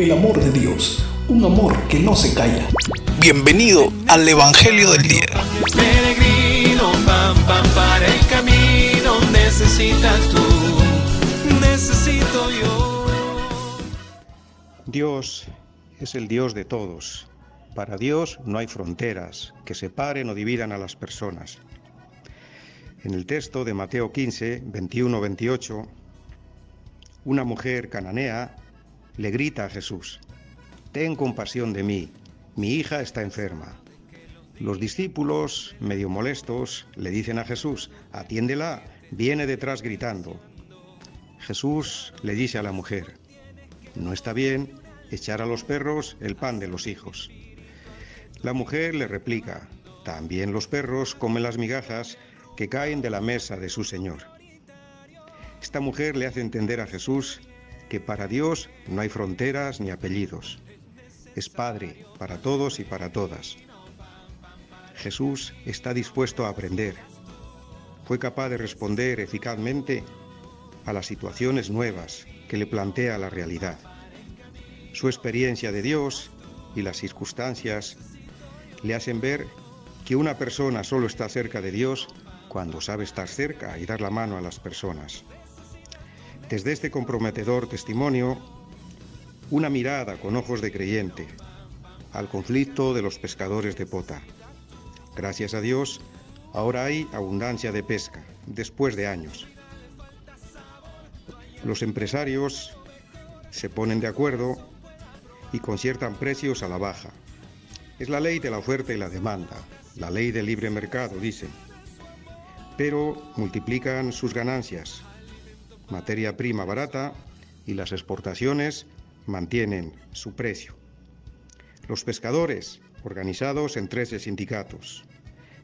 el amor de Dios, un amor que no se calla. Bienvenido al Evangelio del Día. Peregrino, pam, pam, para el camino, necesitas tú, necesito yo. Dios es el Dios de todos. Para Dios no hay fronteras que separen o dividan a las personas. En el texto de Mateo 15, 21-28, una mujer cananea le grita a Jesús, Ten compasión de mí, mi hija está enferma. Los discípulos, medio molestos, le dicen a Jesús, Atiéndela, viene detrás gritando. Jesús le dice a la mujer, No está bien echar a los perros el pan de los hijos. La mujer le replica, También los perros comen las migajas que caen de la mesa de su Señor. Esta mujer le hace entender a Jesús que para Dios no hay fronteras ni apellidos. Es Padre para todos y para todas. Jesús está dispuesto a aprender. Fue capaz de responder eficazmente a las situaciones nuevas que le plantea la realidad. Su experiencia de Dios y las circunstancias le hacen ver que una persona solo está cerca de Dios cuando sabe estar cerca y dar la mano a las personas. Desde este comprometedor testimonio, una mirada con ojos de creyente al conflicto de los pescadores de pota. Gracias a Dios, ahora hay abundancia de pesca, después de años. Los empresarios se ponen de acuerdo y conciertan precios a la baja. Es la ley de la oferta y la demanda, la ley del libre mercado, dicen. Pero multiplican sus ganancias. Materia prima barata y las exportaciones mantienen su precio. Los pescadores, organizados en 13 sindicatos,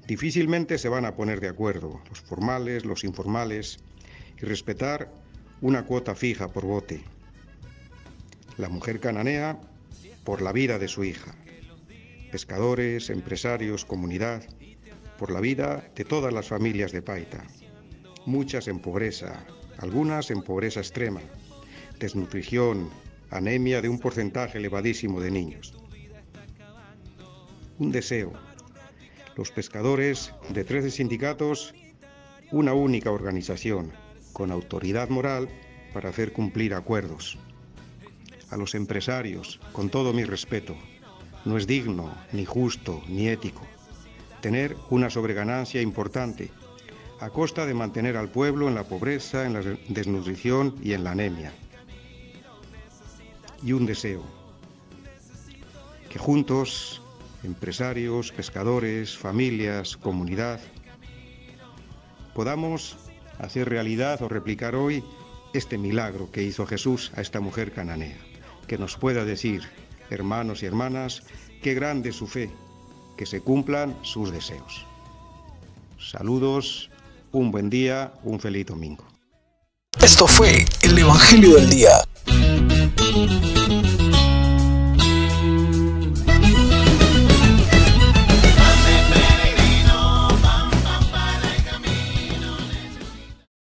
difícilmente se van a poner de acuerdo, los formales, los informales, y respetar una cuota fija por bote. La mujer cananea por la vida de su hija. Pescadores, empresarios, comunidad, por la vida de todas las familias de Paita. Muchas en pobreza, algunas en pobreza extrema, desnutrición, anemia de un porcentaje elevadísimo de niños. Un deseo. Los pescadores de 13 sindicatos, una única organización, con autoridad moral para hacer cumplir acuerdos. A los empresarios, con todo mi respeto, no es digno, ni justo, ni ético tener una sobreganancia importante a costa de mantener al pueblo en la pobreza, en la desnutrición y en la anemia. Y un deseo, que juntos, empresarios, pescadores, familias, comunidad, podamos hacer realidad o replicar hoy este milagro que hizo Jesús a esta mujer cananea, que nos pueda decir, hermanos y hermanas, qué grande su fe, que se cumplan sus deseos. Saludos, un buen día, un feliz domingo. Esto fue el Evangelio del Día.